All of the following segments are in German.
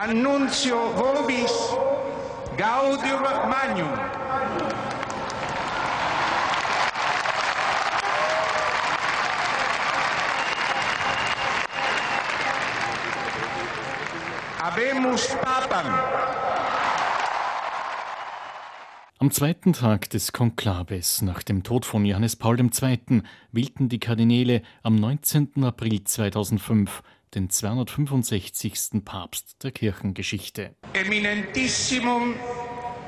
annunzio vobis gaudium magnum. Habemus Papam. Am zweiten Tag des Konklaves nach dem Tod von Johannes Paul II. wählten die Kardinäle am 19. April 2005 den 265. Papst der Kirchengeschichte. Eminentissimum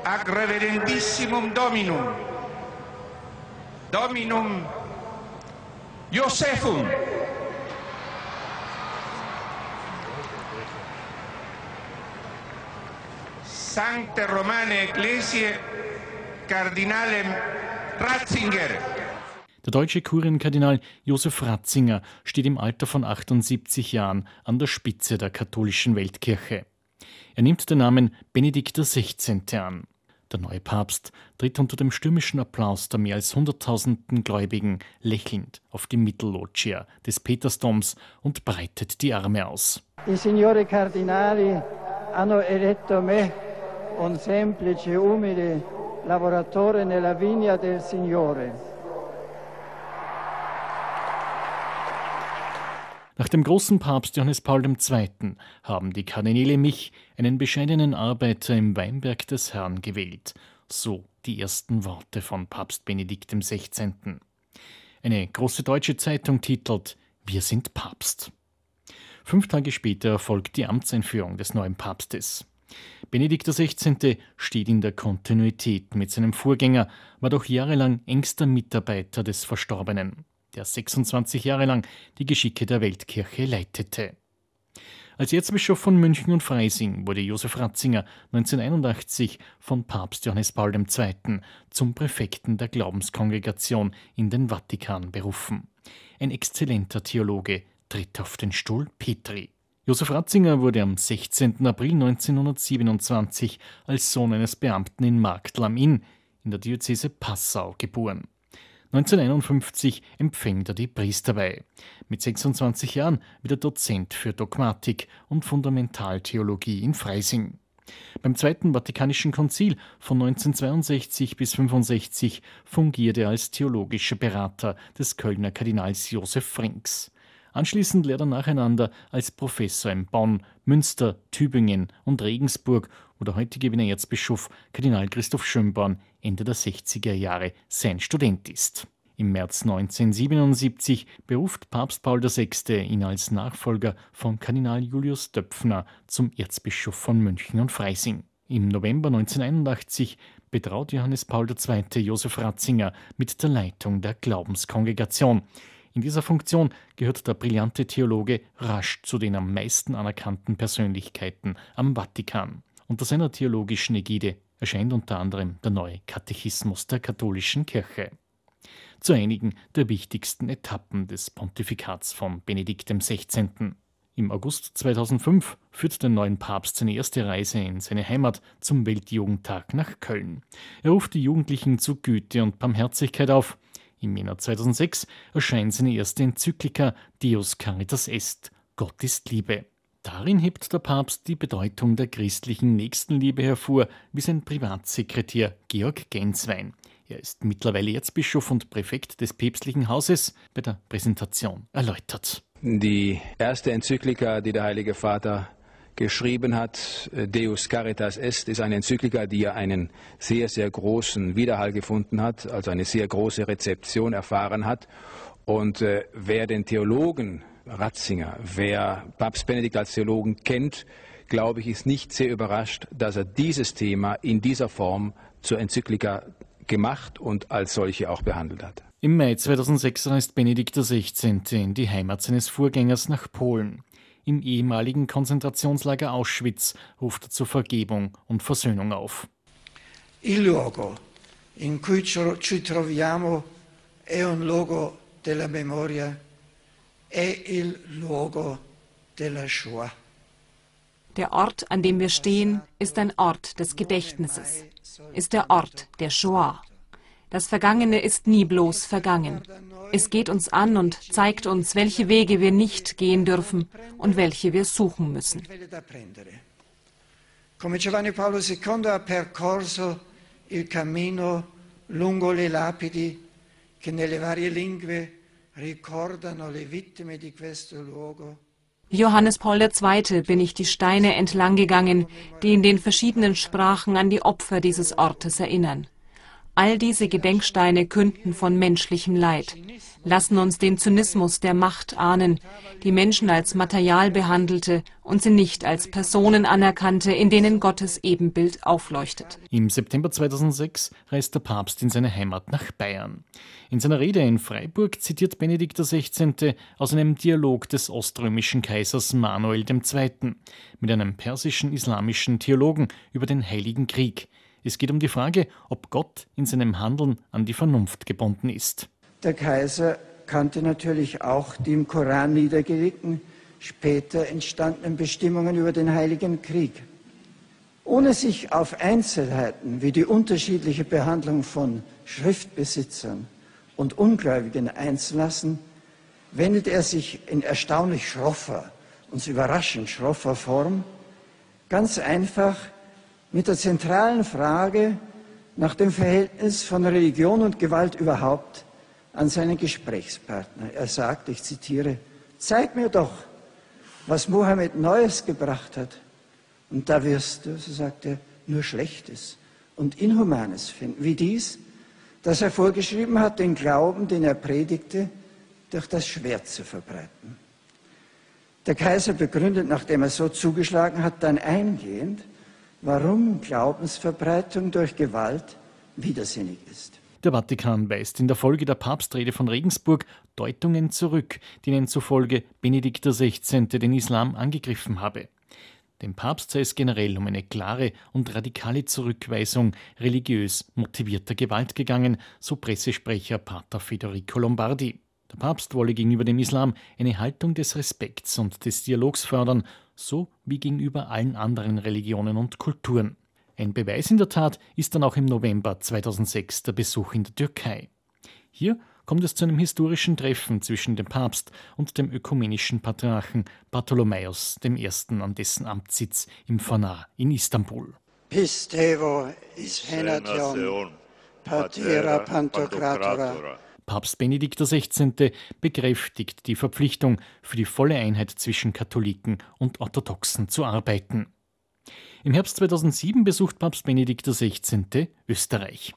ac reverendissimum Dominum. Dominum Josephum. Sancte Romane Ecclesiae Cardinalem Ratzinger. Der deutsche Kurienkardinal Josef Ratzinger steht im Alter von 78 Jahren an der Spitze der katholischen Weltkirche. Er nimmt den Namen Benedikt XVI. an. Der neue Papst tritt unter dem stürmischen Applaus der mehr als hunderttausenden Gläubigen lächelnd auf die Mittelloggia des Petersdoms und breitet die Arme aus. I signori cardinali hanno eletto me, un semplice, umile lavoratore nella vigna del Signore. Nach dem großen Papst Johannes Paul II. haben die Kardinäle mich, einen bescheidenen Arbeiter im Weinberg des Herrn, gewählt. So die ersten Worte von Papst Benedikt XVI. Eine große deutsche Zeitung titelt Wir sind Papst. Fünf Tage später erfolgt die Amtseinführung des neuen Papstes. Benedikt XVI. steht in der Kontinuität mit seinem Vorgänger, war doch jahrelang engster Mitarbeiter des Verstorbenen, der 26 Jahre lang die Geschicke der Weltkirche leitete. Als Erzbischof von München und Freising wurde Josef Ratzinger 1981 von Papst Johannes Paul II. zum Präfekten der Glaubenskongregation in den Vatikan berufen. Ein exzellenter Theologe tritt auf den Stuhl Petri. Josef Ratzinger wurde am 16. April 1927 als Sohn eines Beamten in Marktl am Inn in der Diözese Passau geboren. 1951 empfängt er die Priesterweihe. Mit 26 Jahren wird er Dozent für Dogmatik und Fundamentaltheologie in Freising. Beim Zweiten Vatikanischen Konzil von 1962 bis 1965 fungiert er als theologischer Berater des Kölner Kardinals Josef Frings. Anschließend lehrt er nacheinander als Professor in Bonn, Münster, Tübingen und Regensburg, wo der heutige Wiener Erzbischof Kardinal Christoph Schönborn Ende der 60er Jahre sein Student ist. Im März 1977 beruft Papst Paul VI. ihn als Nachfolger von Kardinal Julius Döpfner zum Erzbischof von München und Freising. Im November 1981 betraut Johannes Paul II. Josef Ratzinger mit der Leitung der Glaubenskongregation. In dieser Funktion gehört der brillante Theologe rasch zu den am meisten anerkannten Persönlichkeiten am Vatikan. Unter seiner theologischen Ägide erscheint unter anderem der neue Katechismus der katholischen Kirche. Zu einigen der wichtigsten Etappen des Pontifikats von Benedikt XVI. Im August 2005 führt der neuen Papst seine erste Reise in seine Heimat zum Weltjugendtag nach Köln. Er ruft die Jugendlichen zu Güte und Barmherzigkeit auf, im Jänner 2006 erscheint seine erste Enzyklika Deus Caritas Est, Gott ist Liebe. Darin hebt der Papst die Bedeutung der christlichen Nächstenliebe hervor, wie sein Privatsekretär Georg Genswein. Er ist mittlerweile Erzbischof und Präfekt des päpstlichen Hauses bei der Präsentation erläutert. Die erste Enzyklika, die der Heilige Vater geschrieben hat, äh, Deus Caritas Est, ist eine Enzyklika, die ja einen sehr, sehr großen Widerhall gefunden hat, also eine sehr große Rezeption erfahren hat. Und äh, wer den Theologen Ratzinger, wer Papst Benedikt als Theologen kennt, glaube ich, ist nicht sehr überrascht, dass er dieses Thema in dieser Form zur Enzyklika gemacht und als solche auch behandelt hat. Im Mai 2006 reist Benedikt XVI. in die Heimat seines Vorgängers nach Polen im ehemaligen Konzentrationslager Auschwitz ruft er zur Vergebung und Versöhnung auf. Il luogo in cui ci troviamo è un luogo della memoria, è il luogo della Shoah. Der Ort, an dem wir stehen, ist ein Ort des Gedächtnisses, ist der Ort der Shoah. Das Vergangene ist nie bloß vergangen. Es geht uns an und zeigt uns, welche Wege wir nicht gehen dürfen und welche wir suchen müssen. Come Giovanni Paolo II ha percorso il cammino lungo le lapidi che nelle varie lingue ricordano le vittime di questo luogo. Johannes Paul II. bin ich die Steine entlang gegangen, die in den verschiedenen Sprachen an die Opfer dieses Ortes erinnern. All diese Gedenksteine künden von menschlichem Leid, lassen uns den Zynismus der Macht ahnen, die Menschen als Material behandelte und sie nicht als Personen anerkannte, in denen Gottes Ebenbild aufleuchtet. Im September 2006 reist der Papst in seine Heimat nach Bayern. In seiner Rede in Freiburg zitiert Benedikt XVI. aus einem Dialog des oströmischen Kaisers Manuel II. mit einem persischen islamischen Theologen über den Heiligen Krieg – es geht um die Frage, ob Gott in seinem Handeln an die Vernunft gebunden ist. Der Kaiser kannte natürlich auch die im Koran niedergelegten, später entstandenen Bestimmungen über den Heiligen Krieg. Ohne sich auf Einzelheiten wie die unterschiedliche Behandlung von Schriftbesitzern und Ungläubigen einzulassen, wendet er sich in erstaunlich schroffer, uns überraschend schroffer Form ganz einfach mit der zentralen Frage nach dem Verhältnis von Religion und Gewalt überhaupt an seinen Gesprächspartner. Er sagt, ich zitiere, zeig mir doch, was Mohammed Neues gebracht hat. Und da wirst du, so sagt er, nur Schlechtes und Inhumanes finden, wie dies, dass er vorgeschrieben hat, den Glauben, den er predigte, durch das Schwert zu verbreiten. Der Kaiser begründet, nachdem er so zugeschlagen hat, dann eingehend, warum Glaubensverbreitung durch Gewalt widersinnig ist. Der Vatikan weist in der Folge der Papstrede von Regensburg Deutungen zurück, denen zufolge Benedikt XVI. den Islam angegriffen habe. Dem Papst sei es generell um eine klare und radikale Zurückweisung religiös motivierter Gewalt gegangen, so Pressesprecher Pater Federico Lombardi. Der Papst wolle gegenüber dem Islam eine Haltung des Respekts und des Dialogs fördern, so wie gegenüber allen anderen Religionen und Kulturen. Ein Beweis in der Tat ist dann auch im November 2006 der Besuch in der Türkei. Hier kommt es zu einem historischen Treffen zwischen dem Papst und dem ökumenischen Patriarchen Bartholomäus I. an dessen Amtssitz im Fanar in Istanbul. Pistevo is venation, patera pantocratora. Papst Benedikt XVI. bekräftigt die Verpflichtung, für die volle Einheit zwischen Katholiken und Orthodoxen zu arbeiten. Im Herbst 2007 besucht Papst Benedikt XVI. Österreich.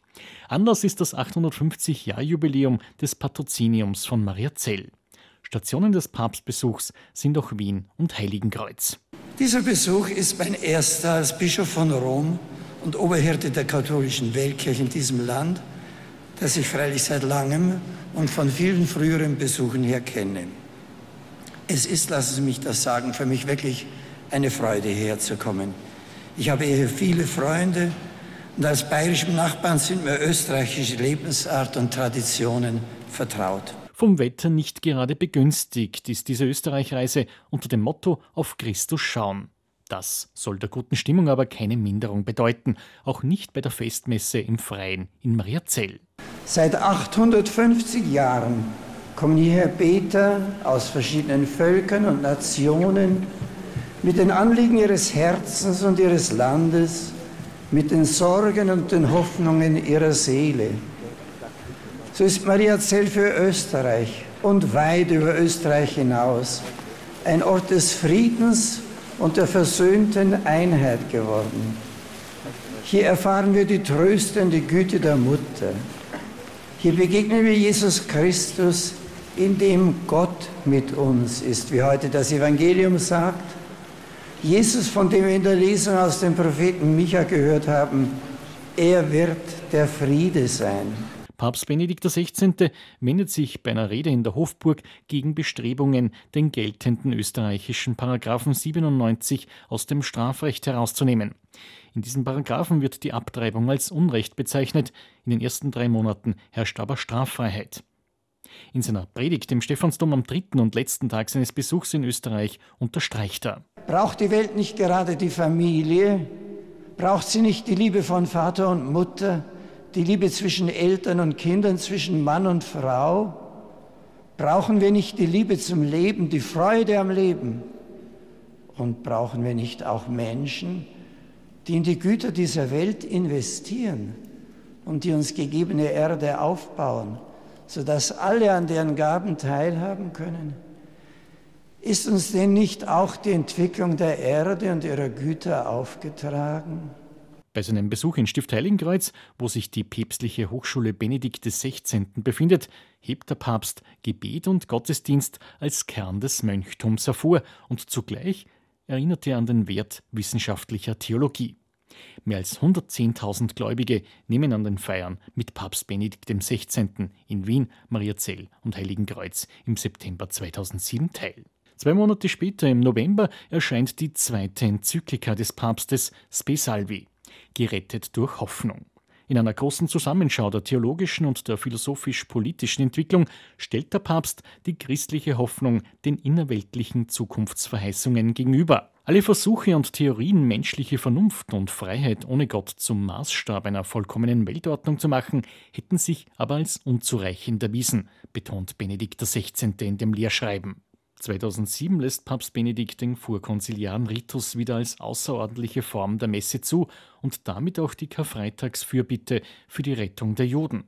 Anlass ist das 850-Jahr-Jubiläum des Patroziniums von Maria Zell. Stationen des Papstbesuchs sind auch Wien und Heiligenkreuz. Dieser Besuch ist mein erster als Bischof von Rom und Oberhirte der katholischen Weltkirche in diesem Land – das ich freilich seit langem und von vielen früheren Besuchen her kenne. Es ist, lassen Sie mich das sagen, für mich wirklich eine Freude, hierher zu kommen. Ich habe hier viele Freunde und als bayerischem Nachbarn sind mir österreichische Lebensart und Traditionen vertraut. Vom Wetter nicht gerade begünstigt ist diese Österreichreise unter dem Motto Auf Christus schauen. Das soll der guten Stimmung aber keine Minderung bedeuten, auch nicht bei der Festmesse im Freien in Mariazell. Seit 850 Jahren kommen hierher Beter aus verschiedenen Völkern und Nationen mit den Anliegen ihres Herzens und ihres Landes, mit den Sorgen und den Hoffnungen ihrer Seele. So ist Mariazell für Österreich und weit über Österreich hinaus ein Ort des Friedens und der versöhnten Einheit geworden. Hier erfahren wir die tröstende Güte der Mutter. Hier begegnen wir Jesus Christus, in dem Gott mit uns ist, wie heute das Evangelium sagt. Jesus, von dem wir in der Lesung aus dem Propheten Micha gehört haben, er wird der Friede sein. Papst Benedikt XVI. wendet sich bei einer Rede in der Hofburg gegen Bestrebungen, den geltenden österreichischen Paragraphen 97 aus dem Strafrecht herauszunehmen. In diesem Paragraphen wird die Abtreibung als Unrecht bezeichnet. In den ersten drei Monaten herrscht aber Straffreiheit. In seiner Predigt im Stephansdom am dritten und letzten Tag seines Besuchs in Österreich unterstreicht er. Braucht die Welt nicht gerade die Familie? Braucht sie nicht die Liebe von Vater und Mutter? Die Liebe zwischen Eltern und Kindern, zwischen Mann und Frau? Brauchen wir nicht die Liebe zum Leben, die Freude am Leben? Und brauchen wir nicht auch Menschen, die in die Güter dieser Welt investieren und die uns gegebene Erde aufbauen, sodass alle an deren Gaben teilhaben können? Ist uns denn nicht auch die Entwicklung der Erde und ihrer Güter aufgetragen? Bei seinem Besuch in Stift Heiligenkreuz, wo sich die päpstliche Hochschule Benedikt XVI. befindet, hebt der Papst Gebet und Gottesdienst als Kern des Mönchtums hervor und zugleich erinnert er an den Wert wissenschaftlicher Theologie. Mehr als 110.000 Gläubige nehmen an den Feiern mit Papst Benedikt XVI. in Wien, Mariazell und Heiligenkreuz im September 2007 teil. Zwei Monate später, im November, erscheint die zweite Enzyklika des Papstes Spe Salvi, gerettet durch Hoffnung. In einer großen Zusammenschau der theologischen und der philosophisch-politischen Entwicklung stellt der Papst die christliche Hoffnung den innerweltlichen Zukunftsverheißungen gegenüber. Alle Versuche und Theorien, menschliche Vernunft und Freiheit ohne Gott zum Maßstab einer vollkommenen Weltordnung zu machen, hätten sich aber als unzureichend erwiesen, betont Benedikt XVI. in dem Lehrschreiben. 2007 lässt Papst Benedikt den vorkonziliaren Ritus wieder als außerordentliche Form der Messe zu und damit auch die Karfreitagsfürbitte für die Rettung der Juden.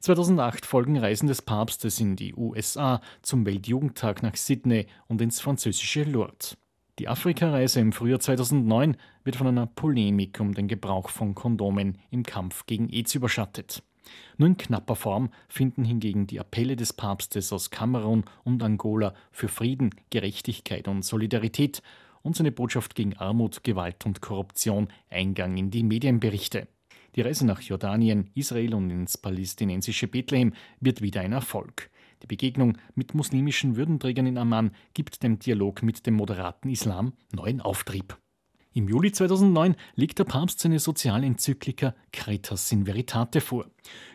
2008 folgen Reisen des Papstes in die USA zum Weltjugendtag nach Sydney und ins französische Lourdes. Die Afrikareise im Frühjahr 2009 wird von einer Polemik um den Gebrauch von Kondomen im Kampf gegen AIDS überschattet. Nur in knapper Form finden hingegen die Appelle des Papstes aus Kamerun und Angola für Frieden, Gerechtigkeit und Solidarität und seine Botschaft gegen Armut, Gewalt und Korruption Eingang in die Medienberichte. Die Reise nach Jordanien, Israel und ins palästinensische Bethlehem wird wieder ein Erfolg. Die Begegnung mit muslimischen Würdenträgern in Amman gibt dem Dialog mit dem moderaten Islam neuen Auftrieb. Im Juli 2009 legt der Papst seine Sozialenzyklika Cretas in Veritate vor.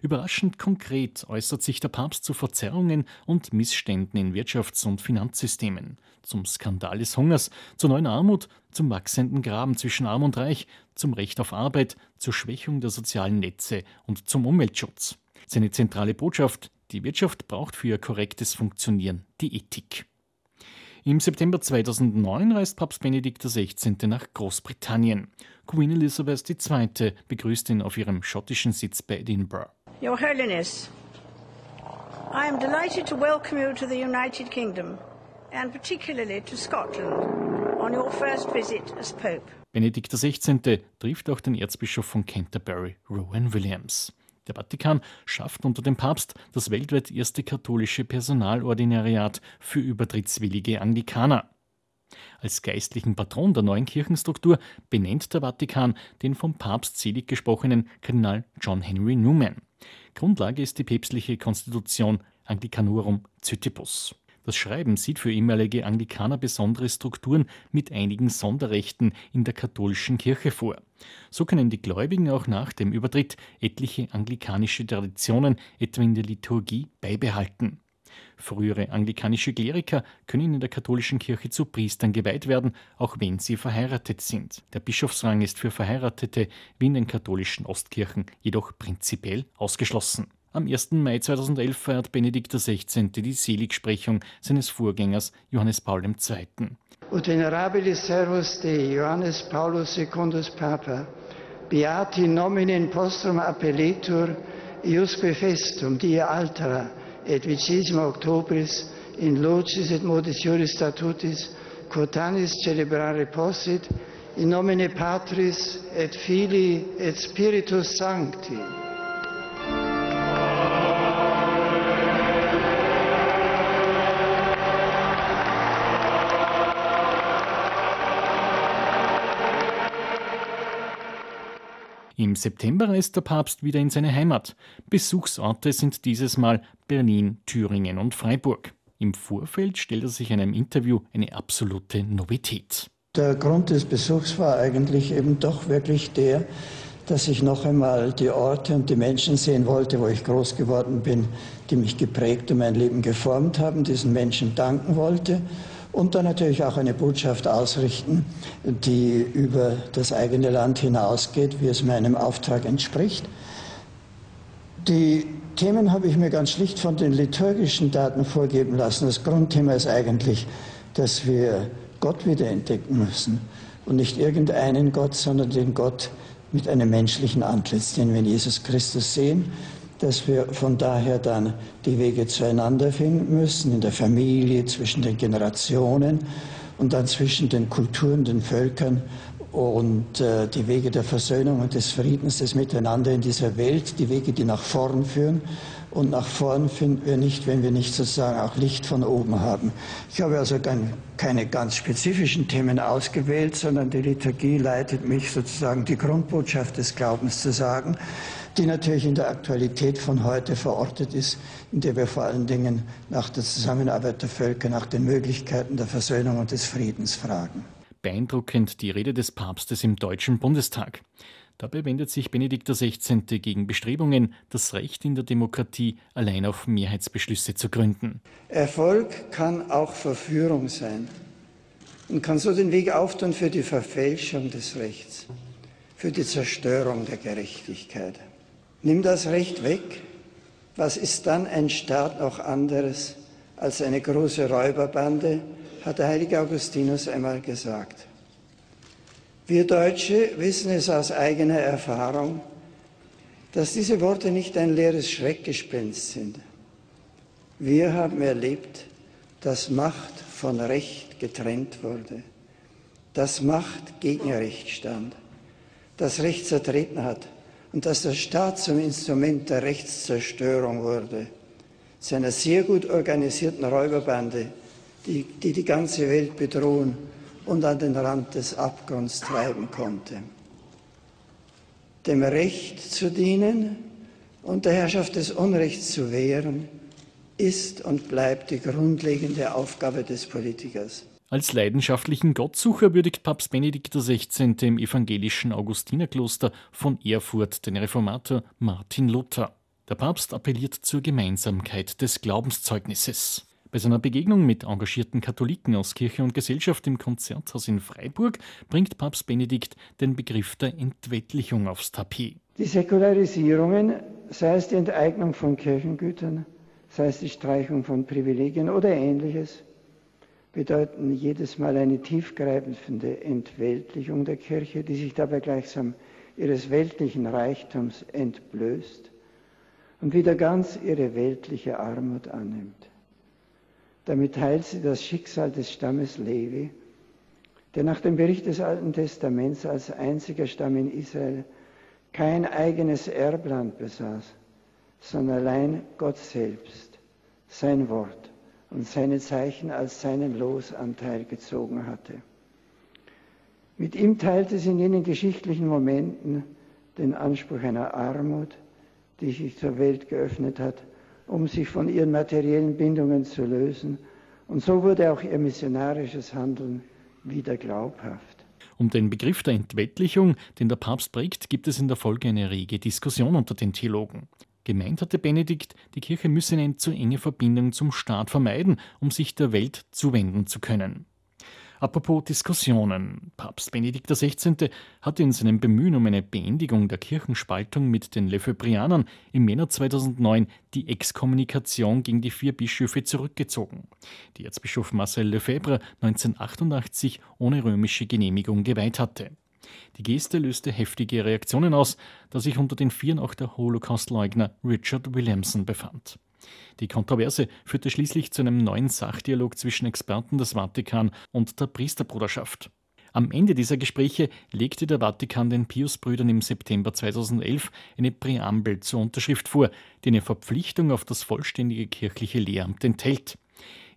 Überraschend konkret äußert sich der Papst zu Verzerrungen und Missständen in Wirtschafts- und Finanzsystemen, zum Skandal des Hungers, zur neuen Armut, zum wachsenden Graben zwischen Arm und Reich, zum Recht auf Arbeit, zur Schwächung der sozialen Netze und zum Umweltschutz. Seine zentrale Botschaft, die Wirtschaft braucht für ihr korrektes Funktionieren die Ethik. Im September 2009 reist Papst Benedikt XVI. nach Großbritannien. Queen Elizabeth II. begrüßt ihn auf ihrem schottischen Sitz bei Edinburgh. Your Holiness, I am delighted to welcome you to the United Kingdom and particularly to Scotland on your first visit as Pope. Benedikt XVI. trifft auch den Erzbischof von Canterbury, Rowan Williams. Der Vatikan schafft unter dem Papst das weltweit erste katholische Personalordinariat für übertrittswillige Anglikaner. Als geistlichen Patron der neuen Kirchenstruktur benennt der Vatikan den vom Papst selig gesprochenen Kardinal John Henry Newman. Grundlage ist die päpstliche Konstitution Anglicanorum Cytibus. Das Schreiben sieht für ehemalige Anglikaner besondere Strukturen mit einigen Sonderrechten in der katholischen Kirche vor. So können die Gläubigen auch nach dem Übertritt etliche anglikanische Traditionen, etwa in der Liturgie, beibehalten. Frühere anglikanische Kleriker können in der katholischen Kirche zu Priestern geweiht werden, auch wenn sie verheiratet sind. Der Bischofsrang ist für Verheiratete wie in den katholischen Ostkirchen jedoch prinzipiell ausgeschlossen. Am 1. Mai 2011 feiert Benedikt XVI. die Seligsprechung seines Vorgängers Johannes Paul II. Ut venerabilis servus Dei, Johannes Paulus secundus Papa, beati nomine postrum appelletur, iusque festum die altera, et vicesima octobris, in locis et modis juris statutis, quotanis celebrare possit, in nomine Patris et Filii et Spiritus Sancti. Im September reist der Papst wieder in seine Heimat. Besuchsorte sind dieses Mal Berlin, Thüringen und Freiburg. Im Vorfeld stellt er sich in einem Interview eine absolute Novität. Der Grund des Besuchs war eigentlich eben doch wirklich der, dass ich noch einmal die Orte und die Menschen sehen wollte, wo ich groß geworden bin, die mich geprägt und mein Leben geformt haben, diesen Menschen danken wollte und dann natürlich auch eine Botschaft ausrichten, die über das eigene Land hinausgeht, wie es meinem Auftrag entspricht. Die Themen habe ich mir ganz schlicht von den liturgischen Daten vorgeben lassen. Das Grundthema ist eigentlich, dass wir Gott wiederentdecken müssen und nicht irgendeinen Gott, sondern den Gott mit einem menschlichen Antlitz, den wir in Jesus Christus sehen, dass wir von daher dann die Wege zueinander finden müssen, in der Familie, zwischen den Generationen und dann zwischen den Kulturen, den Völkern und äh, die Wege der Versöhnung und des Friedens, des Miteinander in dieser Welt, die Wege, die nach vorn führen. Und nach vorn finden wir nicht, wenn wir nicht sozusagen auch Licht von oben haben. Ich habe also keine ganz spezifischen Themen ausgewählt, sondern die Liturgie leitet mich sozusagen die Grundbotschaft des Glaubens zu sagen, die natürlich in der Aktualität von heute verortet ist, in der wir vor allen Dingen nach der Zusammenarbeit der Völker, nach den Möglichkeiten der Versöhnung und des Friedens fragen. Beeindruckend die Rede des Papstes im Deutschen Bundestag. Dabei wendet sich Benedikt XVI. gegen Bestrebungen, das Recht in der Demokratie allein auf Mehrheitsbeschlüsse zu gründen. Erfolg kann auch Verführung sein und kann so den Weg auftun für die Verfälschung des Rechts, für die Zerstörung der Gerechtigkeit. Nimm das Recht weg, was ist dann ein Staat noch anderes als eine große Räuberbande, hat der heilige Augustinus einmal gesagt. Wir Deutsche wissen es aus eigener Erfahrung, dass diese Worte nicht ein leeres Schreckgespenst sind. Wir haben erlebt, dass Macht von Recht getrennt wurde, dass Macht gegen Recht stand, dass Recht zertreten hat und dass der Staat zum Instrument der Rechtszerstörung wurde, zu einer sehr gut organisierten Räuberbande, die die, die ganze Welt bedrohen und an den Rand des Abgrunds treiben konnte. Dem Recht zu dienen und der Herrschaft des Unrechts zu wehren, ist und bleibt die grundlegende Aufgabe des Politikers. Als leidenschaftlichen Gottsucher würdigt Papst Benedikt XVI. im evangelischen Augustinerkloster von Erfurt den Reformator Martin Luther. Der Papst appelliert zur Gemeinsamkeit des Glaubenszeugnisses. Bei seiner Begegnung mit engagierten Katholiken aus Kirche und Gesellschaft im Konzerthaus in Freiburg bringt Papst Benedikt den Begriff der Entweltlichung aufs Tapet. Die Säkularisierungen, sei es die Enteignung von Kirchengütern, sei es die Streichung von Privilegien oder ähnliches, bedeuten jedes Mal eine tiefgreifende Entweltlichung der Kirche, die sich dabei gleichsam ihres weltlichen Reichtums entblößt und wieder ganz ihre weltliche Armut annimmt. Damit teilt sie das Schicksal des Stammes Levi, der nach dem Bericht des Alten Testaments als einziger Stamm in Israel kein eigenes Erbland besaß, sondern allein Gott selbst, sein Wort und seine Zeichen als seinen Losanteil gezogen hatte. Mit ihm teilte sie in jenen geschichtlichen Momenten den Anspruch einer Armut, die sich zur Welt geöffnet hat, um sich von ihren materiellen Bindungen zu lösen. Und so wurde auch ihr missionarisches Handeln wieder glaubhaft. Um den Begriff der Entweltlichung, den der Papst prägt, gibt es in der Folge eine rege Diskussion unter den Theologen. Gemeint hatte Benedikt, die Kirche müsse eine zu enge Verbindung zum Staat vermeiden, um sich der Welt zuwenden zu können. Apropos Diskussionen. Papst Benedikt XVI. hatte in seinem Bemühen um eine Beendigung der Kirchenspaltung mit den Lefebvrianern im Männer 2009 die Exkommunikation gegen die vier Bischöfe zurückgezogen, die Erzbischof Marcel Lefebvre 1988 ohne römische Genehmigung geweiht hatte. Die Geste löste heftige Reaktionen aus, da sich unter den Vieren auch der Holocaust-Leugner Richard Williamson befand. Die Kontroverse führte schließlich zu einem neuen Sachdialog zwischen Experten des Vatikan und der Priesterbruderschaft. Am Ende dieser Gespräche legte der Vatikan den Pius-Brüdern im September 2011 eine Präambel zur Unterschrift vor, die eine Verpflichtung auf das vollständige kirchliche Lehramt enthält.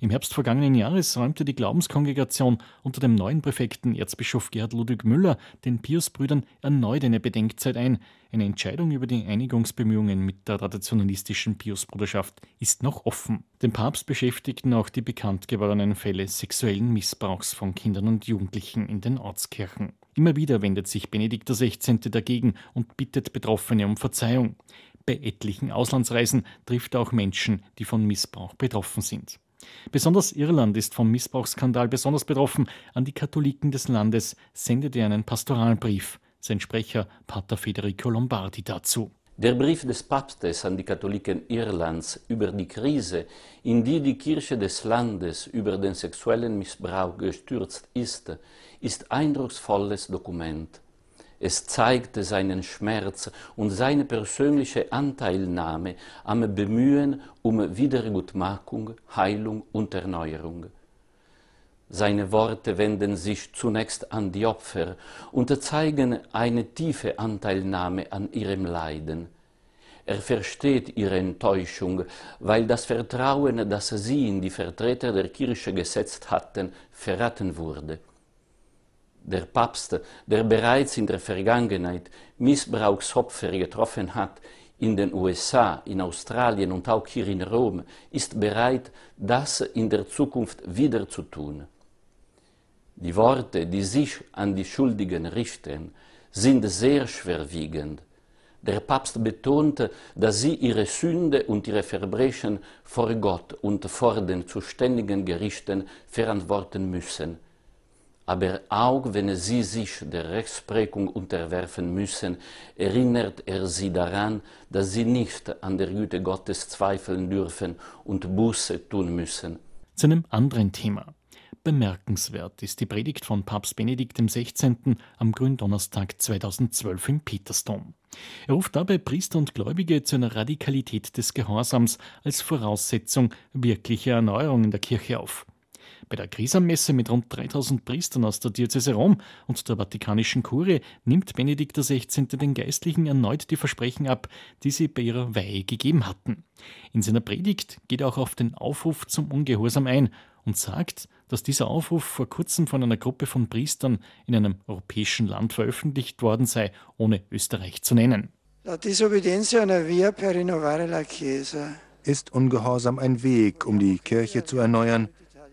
Im Herbst vergangenen Jahres räumte die Glaubenskongregation unter dem neuen Präfekten Erzbischof Gerhard Ludwig Müller den Pius-Brüdern erneut eine Bedenkzeit ein. Eine Entscheidung über die Einigungsbemühungen mit der traditionalistischen Pius-Bruderschaft ist noch offen. Den Papst beschäftigten auch die bekannt gewordenen Fälle sexuellen Missbrauchs von Kindern und Jugendlichen in den Ortskirchen. Immer wieder wendet sich Benedikt XVI. dagegen und bittet Betroffene um Verzeihung. Bei etlichen Auslandsreisen trifft er auch Menschen, die von Missbrauch betroffen sind. Besonders Irland ist vom Missbrauchsskandal besonders betroffen. An die Katholiken des Landes sendet er einen Pastoralbrief. Sein Sprecher Pater Federico Lombardi dazu. Der Brief des Papstes an die Katholiken Irlands über die Krise, in die die Kirche des Landes über den sexuellen Missbrauch gestürzt ist, ist eindrucksvolles Dokument. Es zeigte seinen Schmerz und seine persönliche Anteilnahme am Bemühen um Wiedergutmachung, Heilung und Erneuerung. Seine Worte wenden sich zunächst an die Opfer und zeigen eine tiefe Anteilnahme an ihrem Leiden. Er versteht ihre Enttäuschung, weil das Vertrauen, das sie in die Vertreter der Kirche gesetzt hatten, verraten wurde der Papst, der bereits in der Vergangenheit Missbrauchsopfer getroffen hat, in den USA, in Australien und auch hier in Rom, ist bereit, das in der Zukunft wieder zu tun. Die Worte, die sich an die Schuldigen richten, sind sehr schwerwiegend. Der Papst betonte, dass sie ihre Sünde und ihre Verbrechen vor Gott und vor den zuständigen Gerichten verantworten müssen aber auch wenn sie sich der Rechtsprechung unterwerfen müssen, erinnert er sie daran, dass sie nicht an der Güte Gottes zweifeln dürfen und Buße tun müssen. Zu einem anderen Thema. Bemerkenswert ist die Predigt von Papst Benedikt XVI. am Gründonnerstag 2012 im Petersdom. Er ruft dabei Priester und Gläubige zu einer Radikalität des Gehorsams als Voraussetzung wirklicher Erneuerung in der Kirche auf. Bei der Krisammesse mit rund 3000 Priestern aus der Diözese Rom und der Vatikanischen Kurie nimmt Benedikt XVI. den Geistlichen erneut die Versprechen ab, die sie bei ihrer Weihe gegeben hatten. In seiner Predigt geht er auch auf den Aufruf zum Ungehorsam ein und sagt, dass dieser Aufruf vor kurzem von einer Gruppe von Priestern in einem europäischen Land veröffentlicht worden sei, ohne Österreich zu nennen. Ist Ungehorsam ein Weg, um die Kirche zu erneuern?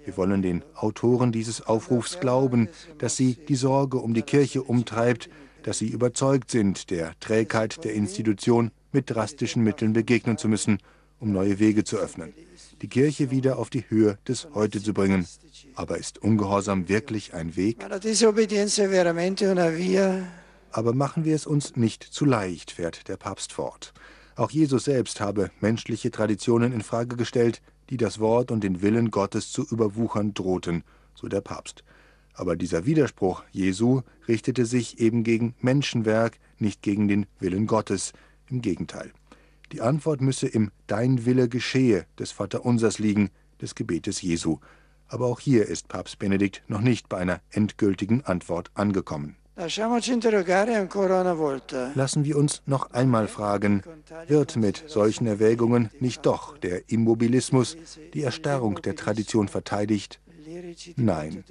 Wir wollen den Autoren dieses Aufrufs glauben, dass sie die Sorge um die Kirche umtreibt, dass sie überzeugt sind, der Trägheit der Institution mit drastischen Mitteln begegnen zu müssen, um neue Wege zu öffnen, die Kirche wieder auf die Höhe des Heute zu bringen. Aber ist Ungehorsam wirklich ein Weg? Aber machen wir es uns nicht zu leicht, fährt der Papst fort. Auch Jesus selbst habe menschliche Traditionen in Frage gestellt, die das Wort und den Willen Gottes zu überwuchern drohten, so der Papst. Aber dieser Widerspruch Jesu richtete sich eben gegen Menschenwerk, nicht gegen den Willen Gottes. Im Gegenteil. Die Antwort müsse im Dein Wille geschehe des Vaterunsers liegen, des Gebetes Jesu. Aber auch hier ist Papst Benedikt noch nicht bei einer endgültigen Antwort angekommen. Lassen wir uns noch einmal fragen, wird mit solchen Erwägungen nicht doch der Immobilismus, die Erstarrung der Tradition verteidigt? Nein.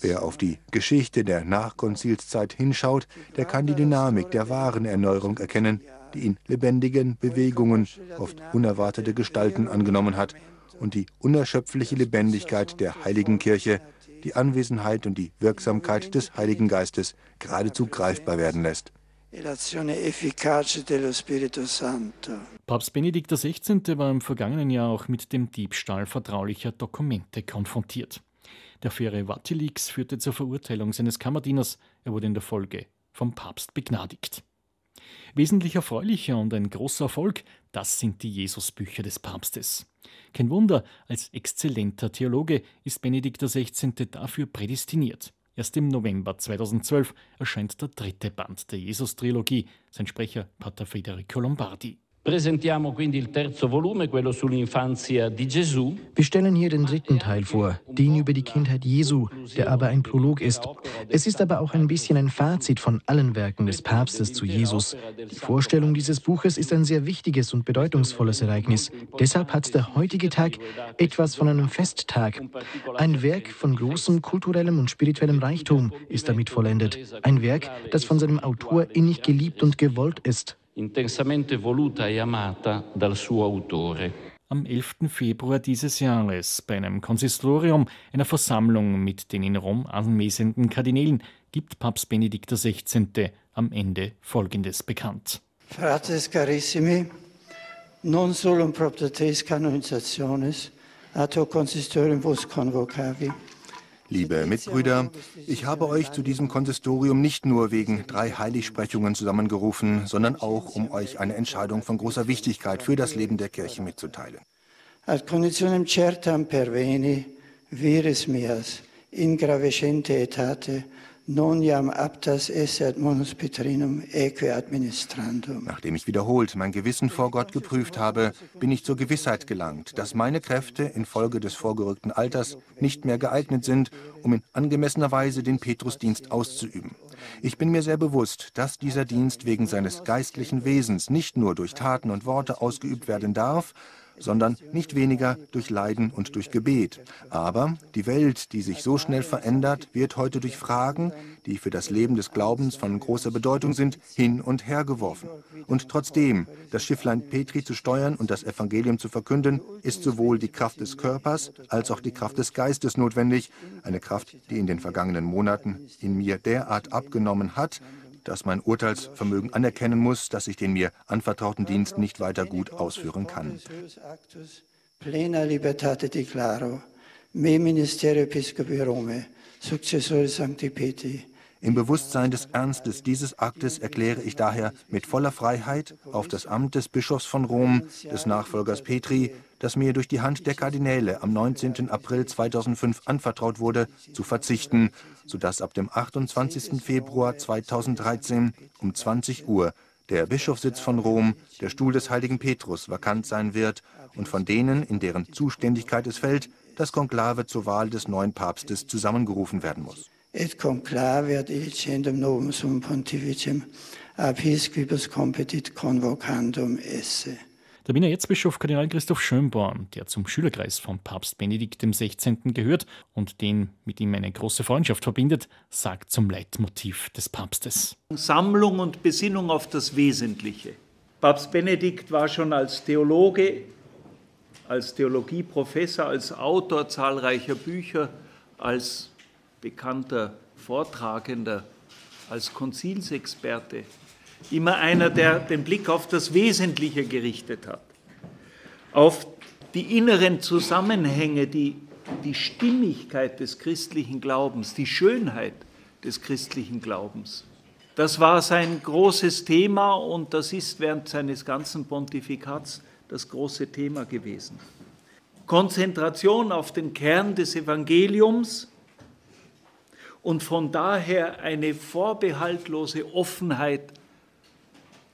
Wer auf die Geschichte der Nachkonzilszeit hinschaut, der kann die Dynamik der wahren Erneuerung erkennen, die in lebendigen Bewegungen oft unerwartete Gestalten angenommen hat und die unerschöpfliche Lebendigkeit der heiligen Kirche die Anwesenheit und die Wirksamkeit des Heiligen Geistes geradezu greifbar werden lässt. Papst Benedikt XVI. war im vergangenen Jahr auch mit dem Diebstahl vertraulicher Dokumente konfrontiert. Der Affäre Watilix führte zur Verurteilung seines Kammerdieners. Er wurde in der Folge vom Papst begnadigt. Wesentlich erfreulicher und ein großer Erfolg, das sind die Jesusbücher des Papstes. Kein Wunder, als exzellenter Theologe ist Benedikt XVI. dafür prädestiniert. Erst im November 2012 erscheint der dritte Band der Jesus-Trilogie, sein Sprecher Pater Federico Lombardi. Präsentiamo quindi il terzo volume, quello sull'infanzia di Gesù. Wir stellen hier den dritten Teil vor, den über die Kindheit Jesu, der aber ein Prolog ist. Es ist aber auch ein bisschen ein Fazit von allen Werken des Papstes zu Jesus. Die Vorstellung dieses Buches ist ein sehr wichtiges und bedeutungsvolles Ereignis. Deshalb hat der heutige Tag etwas von einem Festtag. Ein Werk von großem kulturellem und spirituellem Reichtum ist damit vollendet. Ein Werk, das von seinem Autor innig geliebt und gewollt ist intensamente voluta e amata dal suo autore. Am 11. Februar dieses Jahres bei einem Konsistorium, einer Versammlung mit den in Rom anwesenden Kardinälen, gibt Papst Benedikt XVI. am Ende Folgendes bekannt. Frates carissimi, non solo in propter canonizationes, ato consistorium vos convocavi, Liebe Mitbrüder, ich habe euch zu diesem Konsistorium nicht nur wegen drei Heiligsprechungen zusammengerufen, sondern auch, um euch eine Entscheidung von großer Wichtigkeit für das Leben der Kirche mitzuteilen. Ad conditionem certam perveni vires mias in gravescente etate non jam aptas ad monus petrinum eque administrandum. Nachdem ich wiederholt mein Gewissen vor Gott geprüft habe, bin ich zur Gewissheit gelangt, dass meine Kräfte infolge des vorgerückten Alters nicht mehr geeignet sind, um in angemessener Weise den Petrusdienst auszuüben. Ich bin mir sehr bewusst, dass dieser Dienst wegen seines geistlichen Wesens nicht nur durch Taten und Worte ausgeübt werden darf, sondern nicht weniger durch Leiden und durch Gebet. Aber die Welt, die sich so schnell verändert, wird heute durch Fragen, die für das Leben des Glaubens von großer Bedeutung sind, hin und her geworfen. Und trotzdem, das Schifflein Petri zu steuern und das Evangelium zu verkünden, ist sowohl die Kraft des Körpers als auch die Kraft des Geistes notwendig, eine Kraft, die in den vergangenen Monaten in mir derart abgenommen hat, dass mein Urteilsvermögen anerkennen muss, dass ich den mir anvertrauten Dienst nicht weiter gut ausführen kann. Plena libertate declaro, me ministerio episcopi Rome, successore Sancti Petri, im Bewusstsein des Ernstes dieses Aktes erkläre ich daher mit voller Freiheit auf das Amt des Bischofs von Rom, des Nachfolgers Petri, das mir durch die Hand der Kardinäle am 19. April 2005 anvertraut wurde, zu verzichten, sodass ab dem 28. Februar 2013 um 20 Uhr der Bischofssitz von Rom, der Stuhl des heiligen Petrus, vakant sein wird und von denen, in deren Zuständigkeit es fällt, das Konklave zur Wahl des neuen Papstes zusammengerufen werden muss et conclave ad licendum novum sum pontificem ab quibus competit convocandum esse. Der Wiener Erzbischof Kardinal Christoph Schönborn, der zum Schülerkreis von Papst Benedikt XVI. gehört und den mit ihm eine große Freundschaft verbindet, sagt zum Leitmotiv des Papstes. Sammlung und Besinnung auf das Wesentliche. Papst Benedikt war schon als Theologe, als Theologieprofessor, als Autor zahlreicher Bücher, als bekannter Vortragender, als Konzilsexperte, immer einer, der den Blick auf das Wesentliche gerichtet hat, auf die inneren Zusammenhänge, die, die Stimmigkeit des christlichen Glaubens, die Schönheit des christlichen Glaubens. Das war sein großes Thema und das ist während seines ganzen Pontifikats das große Thema gewesen. Konzentration auf den Kern des Evangeliums, und von daher eine vorbehaltlose Offenheit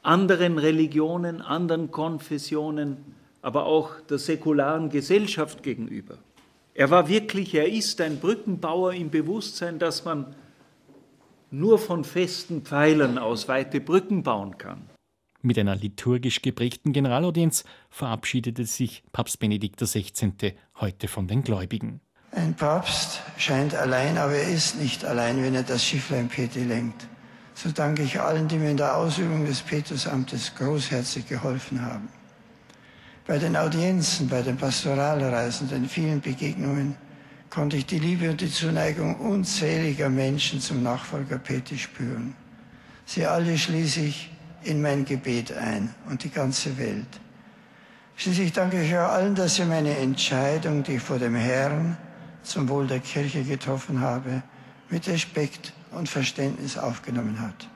anderen Religionen, anderen Konfessionen, aber auch der säkularen Gesellschaft gegenüber. Er war wirklich, er ist ein Brückenbauer im Bewusstsein, dass man nur von festen Pfeilern aus weite Brücken bauen kann. Mit einer liturgisch geprägten Generalaudienz verabschiedete sich Papst Benedikt XVI. heute von den Gläubigen. Ein Papst scheint allein, aber er ist nicht allein, wenn er das Schifflein Petri lenkt. So danke ich allen, die mir in der Ausübung des Petrusamtes großherzig geholfen haben. Bei den Audienzen, bei den Pastoralreisen, den vielen Begegnungen konnte ich die Liebe und die Zuneigung unzähliger Menschen zum Nachfolger Petri spüren. Sie alle schließe ich in mein Gebet ein und die ganze Welt. Schließlich danke ich auch allen, dass sie meine Entscheidung, die ich vor dem Herrn zum Wohl der Kirche getroffen habe, mit Respekt und Verständnis aufgenommen hat.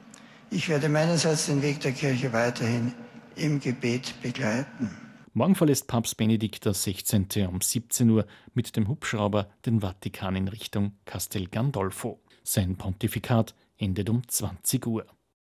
Ich werde meinerseits den Weg der Kirche weiterhin im Gebet begleiten. Morgen verlässt Papst Benedikt XVI. um 17 Uhr mit dem Hubschrauber den Vatikan in Richtung Castel Gandolfo. Sein Pontifikat endet um 20 Uhr.